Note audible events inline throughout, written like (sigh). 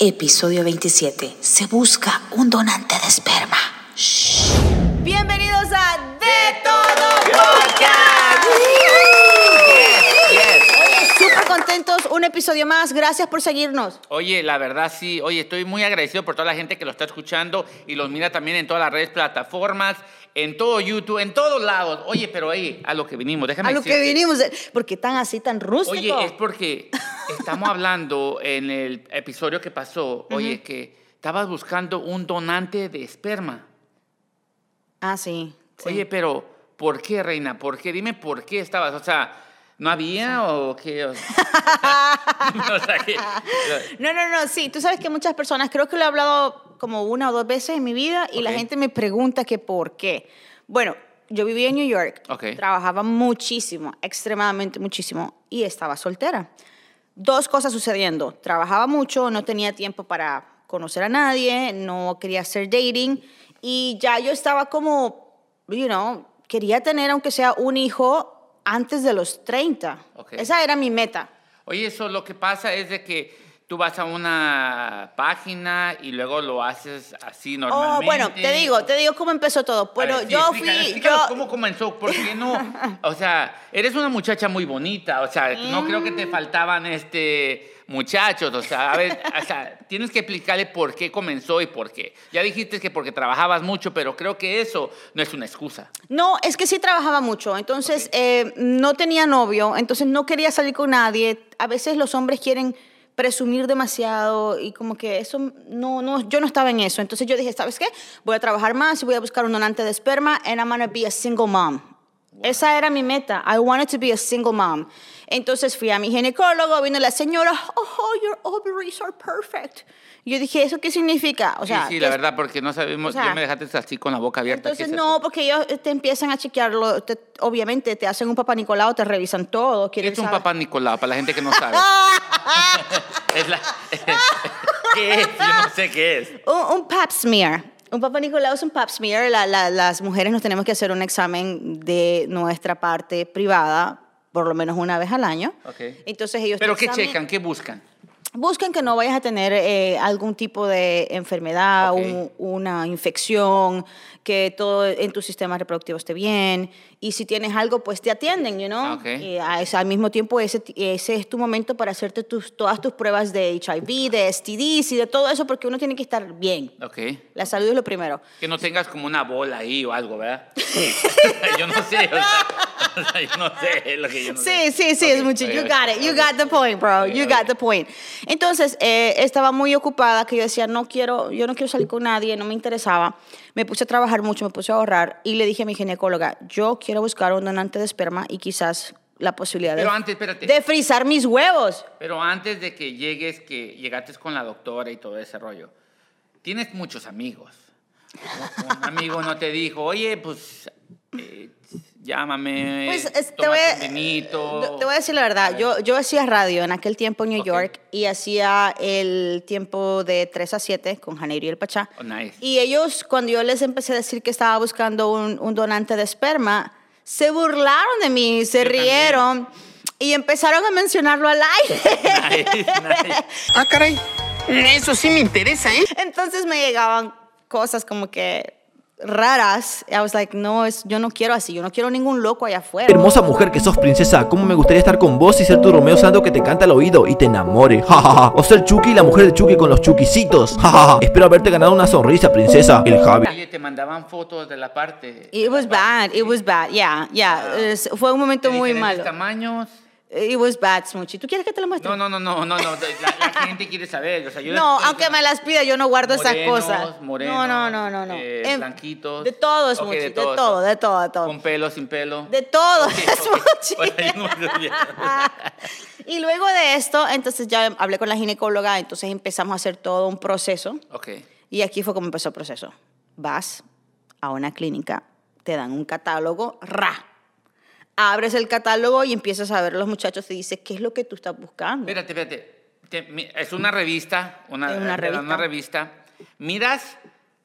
Episodio 27. Se busca un donante de esperma. Bienvenidos a De Todo Podcast. Oye, súper contentos, un episodio más. Gracias por seguirnos. Oye, la verdad sí, oye, estoy muy agradecido por toda la gente que lo está escuchando y los mira también en todas las redes, plataformas, en todo YouTube, en todos lados. Oye, pero ahí, a lo que vinimos, déjame A lo que vinimos. de- ¿Por qué tan así, tan rústico? Oye, es porque estamos hablando en el episodio que pasó, oye, que estabas buscando un donante de esperma. Ah, sí. sí. Oye, pero ¿por qué, reina? ¿Por qué? Dime por qué estabas, o sea, ¿no había o qué? O (laughs) o sea, que- No, no, no, sí. Tú sabes que muchas personas, creo que lo he hablado como una o dos veces en mi vida y la Ok. gente me pregunta que por qué. Bueno, yo vivía en New York, Ok. trabajaba muchísimo, extremadamente muchísimo y estaba soltera. Dos cosas sucediendo. Trabajaba mucho, no tenía tiempo para conocer a nadie, no quería hacer dating y ya yo estaba como, you know, quería tener aunque sea un hijo antes de los 30. Ok. Esa era mi meta. Oye, eso lo que pasa es de que tú vas a una página y luego lo haces así Oh, normalmente. bueno, te digo, te digo cómo empezó todo. Bueno, A ver, sí, yo fui, explícanos yo, ¿Cómo comenzó? ¿Por qué no? O sea, eres una muchacha muy bonita, o sea, no creo que te Mm. faltaban este muchachos, o sea, a ver, o sea, tienes que explicarle por qué comenzó y por qué. Ya dijiste que porque trabajabas mucho, pero creo que eso no es una excusa. no, es que sí trabajaba mucho, entonces eh, no tenía novio, entonces no quería salir con nadie. A veces los hombres quieren presumir demasiado y como que eso no, no, yo no estaba en eso. Entonces yo dije, ¿sabes qué? Voy a trabajar más y voy a buscar un donante de esperma and I'm gonna be a single mom. Esa era mi meta. I wanted to be a single mom. Entonces fui a mi ginecólogo, vino la señora, oh, your ovaries are perfect. Yo dije, ¿eso qué significa? O sea, sí, sí, ¿qué la verdad, porque no sabemos, o sea, ya me dejaste así con la boca abierta. ¿qué entonces, es no, porque ellos te empiezan a chequearlo. te- obviamente, te hacen un papá Nicolau, te revisan todo. ¿Qué es un papá Nicolau? Para la gente que no sabe. (laughs) es la- (laughs) ¿Qué es? Yo no sé qué es. Un, un pap smear. Un papá Nicolau es un pap smear. La- la- las mujeres nos tenemos que hacer un examen de nuestra parte privada por lo menos una vez al año. Ok. Entonces ellos ¿Pero qué examen- checan? ¿Qué buscan? Buscan que no vayas a tener eh, algún tipo de enfermedad, Ok. un- una infección, que todo en tu sistema reproductivo esté bien. Y si tienes algo, pues te atienden, you know? Ok. Y a al mismo tiempo, ese, ese es tu momento para hacerte tus, todas tus pruebas de HIV, de STDs y de todo eso, porque uno tiene que estar bien. La salud es lo primero. Que no tengas como una bola ahí o algo, ¿verdad? (laughs) (laughs) yo no sé, o sea, o (laughs) sea, yo no sé, lo que yo no Sí, sé. sí, sí, Ok, es mucho. You got it. You got the point, bro. You got the point. Entonces, eh, estaba muy ocupada que yo decía, no quiero, yo no quiero salir con nadie, no me interesaba. Me puse a trabajar mucho, me puse a ahorrar y le dije a mi ginecóloga, yo quiero buscar un donante de esperma y quizás la posibilidad de, Pero antes, espérate. de frizar mis huevos. Pero antes de que llegues, que llegaste con la doctora y todo ese rollo, tienes muchos amigos. Un amigo no te dijo, oye, pues llámame, Pues es- te, voy a, un vinito. te voy a decir la verdad. Yo, yo hacía radio en aquel tiempo en New. York y hacía el tiempo de 3 a 7 con Janeiro y el Pachá. Oh, nice. Y ellos, cuando yo les empecé a decir que estaba buscando un, un donante de esperma, se burlaron de mí, se Yo también. rieron y empezaron a mencionarlo al aire. (laughs) Nice, nice. Ah, caray. Eso sí me interesa, ¿eh? Entonces me llegaban cosas como que raras. I was like, no, es, yo no quiero así, yo no quiero ningún loco allá afuera. Hermosa mujer que sos princesa, cómo me gustaría estar con vos y ser tu Romeo Santo que te canta al oído y te enamore. Ja, ja, ja. O ser Chucky, la mujer de Chucky con los Chuquisitos. (laughs) Espero haberte ganado una sonrisa, princesa. El Javi. Oye, te mandaban fotos de la parte. It was bad, it was bad, yeah, yeah. Es- fue un momento muy malo. tamaños. It was bad, Smoochie. ¿Tú quieres que te lo muestre? No, no, no, no, no, no. La, la gente quiere saber. O sea, yo No, aunque me las pida, yo no guardo esas cosas. morenos, no, no, no, no, no. eh, Em, blanquitos. De todo, Smoochie, de, todo, todo, de todo, de todo. Con pelo, sin pelo. De todo, Ok, (laughs) ok. Smoochie. (laughs) (laughs) Y luego de esto, entonces ya hablé con la ginecóloga, entonces empezamos a hacer todo un proceso. Ok. Y aquí fue como empezó el proceso. Vas a una clínica, te dan un catálogo, ra. Abres el catálogo y empiezas a ver a los muchachos y dices, ¿qué es lo que tú estás buscando? Espérate, espérate. Es una revista, una, Es una una revista. Miras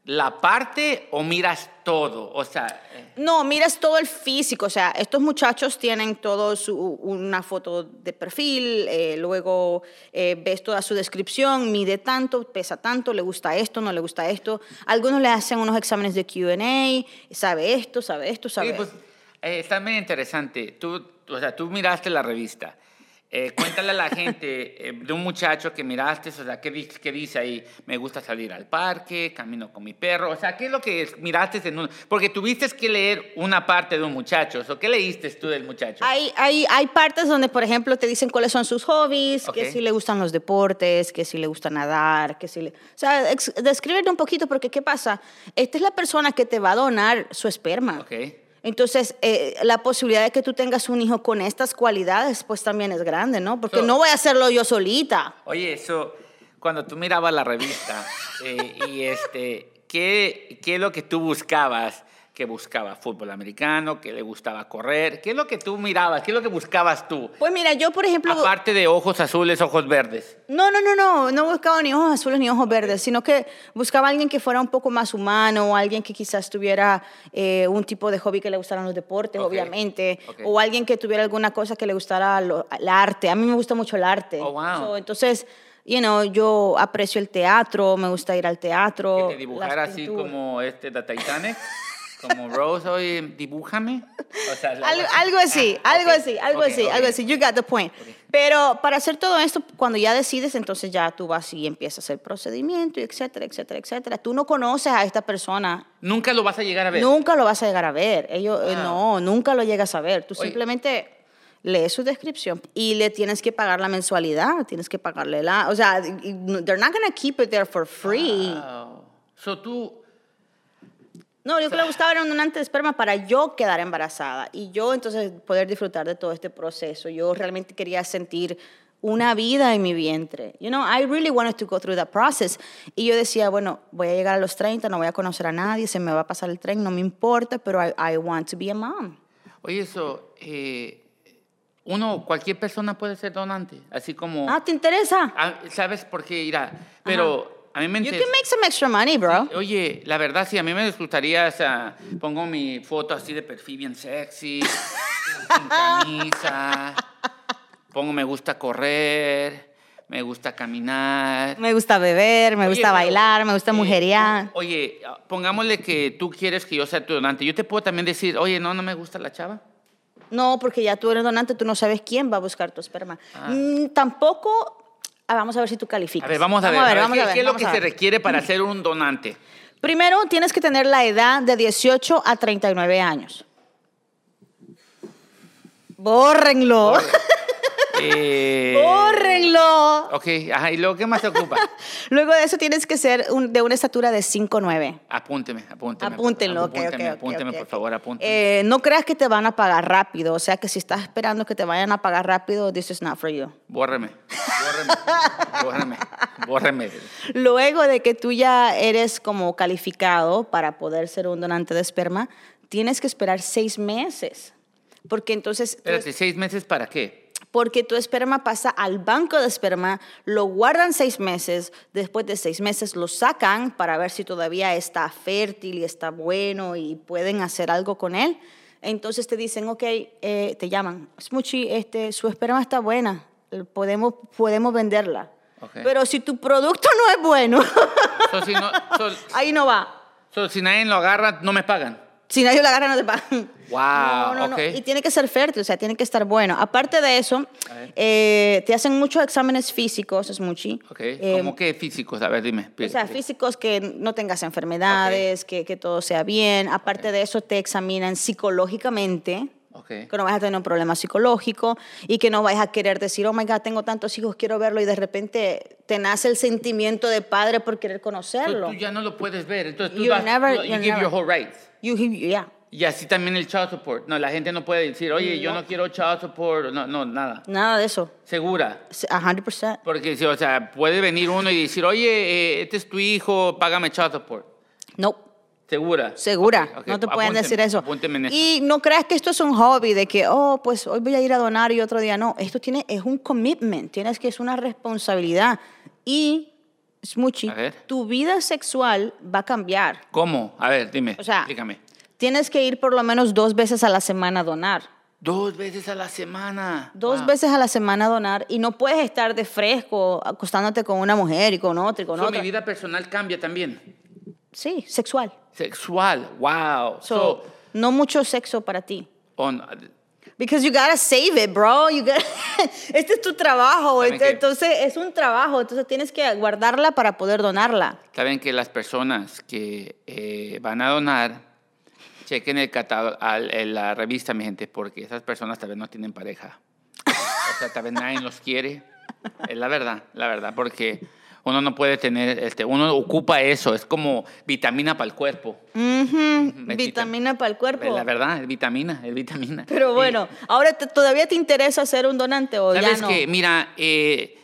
la parte o miras todo? O sea, eh, No, miras todo el físico, o sea, estos muchachos tienen todo su, una foto de perfil, eh, luego eh, ves toda su descripción, mide tanto, pesa tanto, le gusta esto, no le gusta esto. Algunos le hacen unos exámenes de Q&A, sabe esto, sabe esto, sabe sí, pues, eh, está muy interesante. Tú, o sea, tú miraste la revista. Eh, cuéntale a la gente eh, de un muchacho que miraste, o sea, ¿qué, qué dice ahí? Me gusta salir al parque, camino con mi perro. O sea, ¿qué es lo que miraste en un...? Porque tuviste que leer una parte de un muchacho. ¿O qué leíste tú del muchacho? Hay, hay, hay partes donde, por ejemplo, te dicen cuáles son sus hobbies, Ok. que si le gustan los deportes, que si le gusta nadar, que si le... O sea, descríbete un poquito porque ¿qué pasa? Esta es la persona que te va a donar su esperma. Ok. Entonces, eh, la posibilidad de que tú tengas un hijo con estas cualidades, pues también es grande, ¿no? Porque So- no voy a hacerlo yo solita. Oye, eso, cuando tú mirabas la revista eh, y este, ¿qué, ¿qué es lo que tú buscabas? ¿Qué buscaba? ¿Fútbol americano? ¿Qué le gustaba correr? ¿Qué es lo que tú mirabas? ¿Qué es lo que buscabas tú? Pues mira, yo, por ejemplo... Aparte de ojos azules, ojos verdes. No, no, no, no, no buscaba ni ojos azules ni ojos verdes, sino que buscaba a alguien que fuera un poco más humano, o alguien que quizás tuviera eh, un tipo de hobby que le gustaran los deportes, Ok, obviamente, ok. o alguien que tuviera alguna cosa que le gustara lo- el arte. A mí me gusta mucho el arte. Oh, wow. So, entonces, you know, yo aprecio el teatro, me gusta ir al teatro. Que te dibujara así como este de Titanic. (laughs) Como Rose, oye, dibújame. O sea, Algo, algo así, Ah, algo ok, así, algo ok, así, ok. algo así. You got the point. Pero para hacer todo esto, cuando ya decides, entonces ya tú vas y empiezas el procedimiento, y etcétera, etcétera, etcétera. Tú no conoces a esta persona, Nunca lo vas a llegar a ver. nunca lo vas a llegar a ver. Ellos, eh, Wow. no, nunca lo llegas a ver. Tú Oye. simplemente lees su descripción y le tienes que pagar la mensualidad, tienes que pagarle la, o sea, they're not going to keep it there for free. Wow. So tú, No, yo que le buscaba era un donante de esperma para yo quedar embarazada y yo entonces poder disfrutar de todo este proceso. Yo realmente quería sentir una vida en mi vientre. You know, I really wanted to go through that process. Y yo decía, bueno, voy a llegar a los 30, no voy a conocer a nadie, se me va a pasar el tren, no me importa, pero I, I want to be a mom. oye, eso, eh, uno, cualquier persona puede ser donante. Así como, Ah, ¿te interesa? Ah, ¿sabes por qué irá? Pero a mí me You can make some extra money, bro. Oye, la verdad sí, a mí me gustaría, o sea, pongo mi foto así de perfil bien sexy, (laughs) sin camisa, pongo me gusta correr, me gusta caminar. Me gusta beber, me Oye, gusta pero, bailar, me gusta eh, mujerear. Oye, pongámosle que tú quieres que yo sea tu donante. Yo te puedo también decir, oye, no, no me gusta la chava. No, porque ya tú eres donante, tú no sabes quién va a buscar tu esperma. Mm, tampoco. Ah, vamos a ver si tú calificas. A ver, vamos a ver. a ver, vamos ¿qué, a ver, qué es lo que se requiere para ser un donante? Primero, tienes que tener la edad de 18 a 39 años. Bórrenlo. Eh, Bórrenlo. Ok, ajá, ¿y luego qué más te ocupa? (laughs) Luego de eso tienes que ser un- de una estatura de 5'9". Apúnteme, apúnteme. Apúntenlo, ok, apúnteme, ok, apúnteme, ok, por favor, apúnteme. Eh, no creas que te van a pagar rápido. O sea, que si estás esperando que te vayan a pagar rápido, this is not for you. Bórreme, bórreme, (laughs) bórreme, bórreme. Luego de que tú ya eres como calificado para poder ser un donante de esperma, tienes que esperar seis meses. Porque entonces, Espérate, ¿seis meses para qué? Porque tu esperma pasa al banco de esperma, lo guardan seis meses, después de seis meses lo sacan para ver si todavía está fértil y está bueno y pueden hacer algo con él. Entonces te dicen, ok, eh, te llaman, Smuchi, este, su esperma está buena, podemos, podemos venderla. Pero si tu producto no es bueno, So, si, no, so- (laughs) ahí no va. so, si nadie lo agarra, no me pagan. Si nadie la agarra, no te pagan. Wow, No, no, no. Y tiene que ser fértil, o sea, tiene que estar bueno. Aparte de eso, eh, te hacen muchos exámenes físicos, es muchi. Ok, Eh, ¿cómo qué físicos? A ver, dime. o sea, físicos que no tengas enfermedades, que, que todo sea bien. Aparte de eso, te examinan psicológicamente, Ok. que no vayas a tener un problema psicológico y que no vayas a querer decir, oh my God, tengo tantos hijos, quiero verlo, y de repente te nace el sentimiento de padre por querer conocerlo. tú ya no lo puedes ver. Entonces tú vas, never- you, give never- your whole rights. You- yeah. Y así también el child support. No, la gente no puede decir, oye, yo no quiero child support. No, no, nada. Nada de eso. Segura. A 100%. Porque, o sea, puede venir uno y decir, oye, eh, este es tu hijo, págame child support. No. ¿Segura? Segura, Ok, ok, no te pueden apúnteme, decir eso. En eso. Y no creas que esto es un hobby de que, oh, pues hoy voy a ir a donar y otro día no. Esto tiene, es un commitment, tienes que es una responsabilidad. Y Smuchi, tu vida sexual va a cambiar. ¿Cómo? A ver, dime. O sea, explícame. Tienes que ir por lo menos dos veces a la semana a donar. Dos veces a la semana. Dos Wow. veces a la semana a donar y no puedes estar de fresco acostándote con una mujer y con otra y con So, otra. mi vida personal cambia también. Sí, sexual. Sexual. Wow. So, So, no mucho sexo para ti. on- Because you gotta save it, bro. You gotta- (laughs) este es tu trabajo. ¿Saben este- entonces, es un trabajo. Entonces, tienes que guardarla para poder donarla. Saben que las personas que eh, van a donar, chequen el catálogo, la revista, mi gente, porque esas personas tal vez no tienen pareja. O sea, tal vez nadie los quiere. Es la verdad, la verdad, porque uno no puede tener, este, uno ocupa eso, es como vitamina para el cuerpo. Es Vitamina para el cuerpo. La verdad, es vitamina, es vitamina. Pero bueno, ahora te- todavía te interesa ser un donante o ya ¿Sabes no. qué? Mira, eh,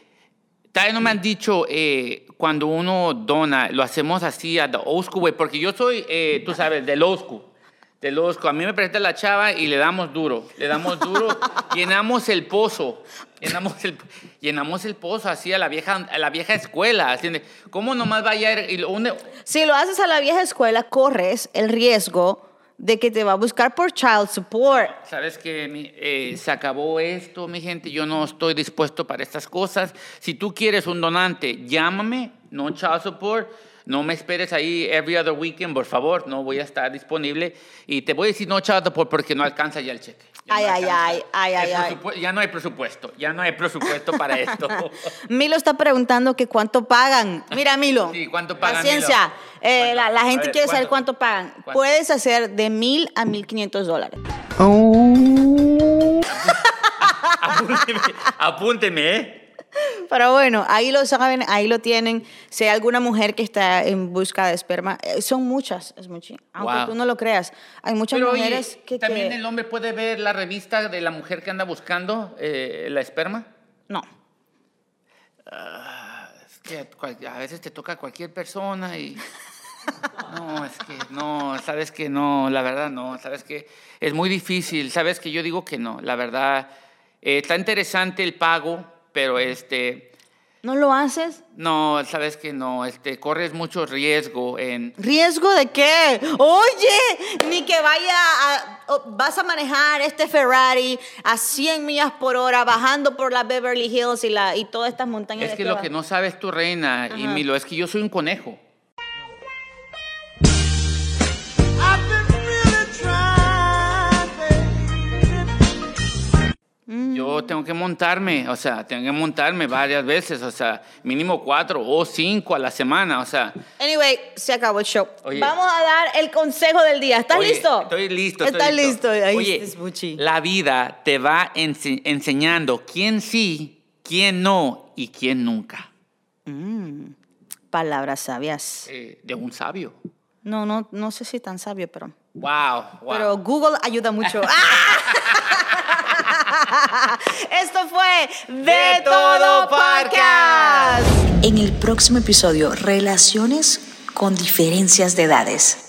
todavía no me han dicho eh, cuando uno dona, lo hacemos así a the old school way, porque yo soy, eh, tú sabes, del old school. Old school. A mí me presenta la chava y le damos duro, le damos duro, (laughs) llenamos el pozo, llenamos el, llenamos el pozo así a la vieja, a la vieja escuela. así de, ¿Cómo nomás vaya a ir? Une- Si lo haces a la vieja escuela, corres el riesgo de que te va a buscar por child support. Sabes que eh, se acabó esto, mi gente. Yo no estoy dispuesto para estas cosas. Si tú quieres un donante, llámame. No child support. No me esperes ahí every other weekend, por favor. No voy a estar disponible. Y te voy a decir no support porque no alcanza ya el cheque. Ya Ay, no ay, ay, ay, ay, ay. Ya no hay presupuesto. Ya no hay presupuesto para esto. (laughs) Milo está preguntando que cuánto pagan. Mira, Milo. Sí, ¿cuánto pagan, Paciencia. Milo? Eh, la, gente ver, quiere saber ¿cuánto? cuánto pagan. ¿Cuánto? Puedes hacer de mil a mil quinientos dólares. apúnteme, apúnteme, ¿eh? Pero bueno, ahí lo saben, ahí lo tienen. Si hay alguna mujer que está en busca de esperma, eh, son muchas, es mucho. Aunque Wow. tú no lo creas, hay muchas Pero oye, mujeres que, también que- el hombre puede ver la revista de la mujer que anda buscando eh, la esperma. no. Es que a veces te toca cualquier persona y... (laughs) No, es que no, sabes que no, la verdad no, sabes que es muy difícil, sabes que yo digo que no, la verdad, eh, está interesante el pago, pero este, ¿No lo haces? no, sabes que no, este, corres mucho riesgo en... ¿Riesgo de qué? Oye, ni que vaya a, vas a manejar este Ferrari a 100 millas por hora bajando por la Beverly Hills y, la, y todas estas montañas. Es que que lo que no sabes tu reina y. Milo es que yo soy un conejo. Mm. Yo tengo que montarme, o sea, tengo que montarme varias veces, o sea, mínimo cuatro o cinco a la semana, o sea. Anyway, se acabó el show. Oye. Vamos a dar el consejo del día. ¿Estás Oye, listo? Estoy listo. ¿Estás estoy listo? Ahí Oye, la vida te va ense- enseñando quién sí, quién no y quién nunca. Palabras sabias. Eh, de un sabio. No, no, no sé si tan sabio, pero. Wow, wow. Pero Google ayuda mucho. ¡Ah! (laughs) (laughs) Esto fue De, De Todo Todo Podcast. En el próximo episodio, relaciones con diferencias de edades.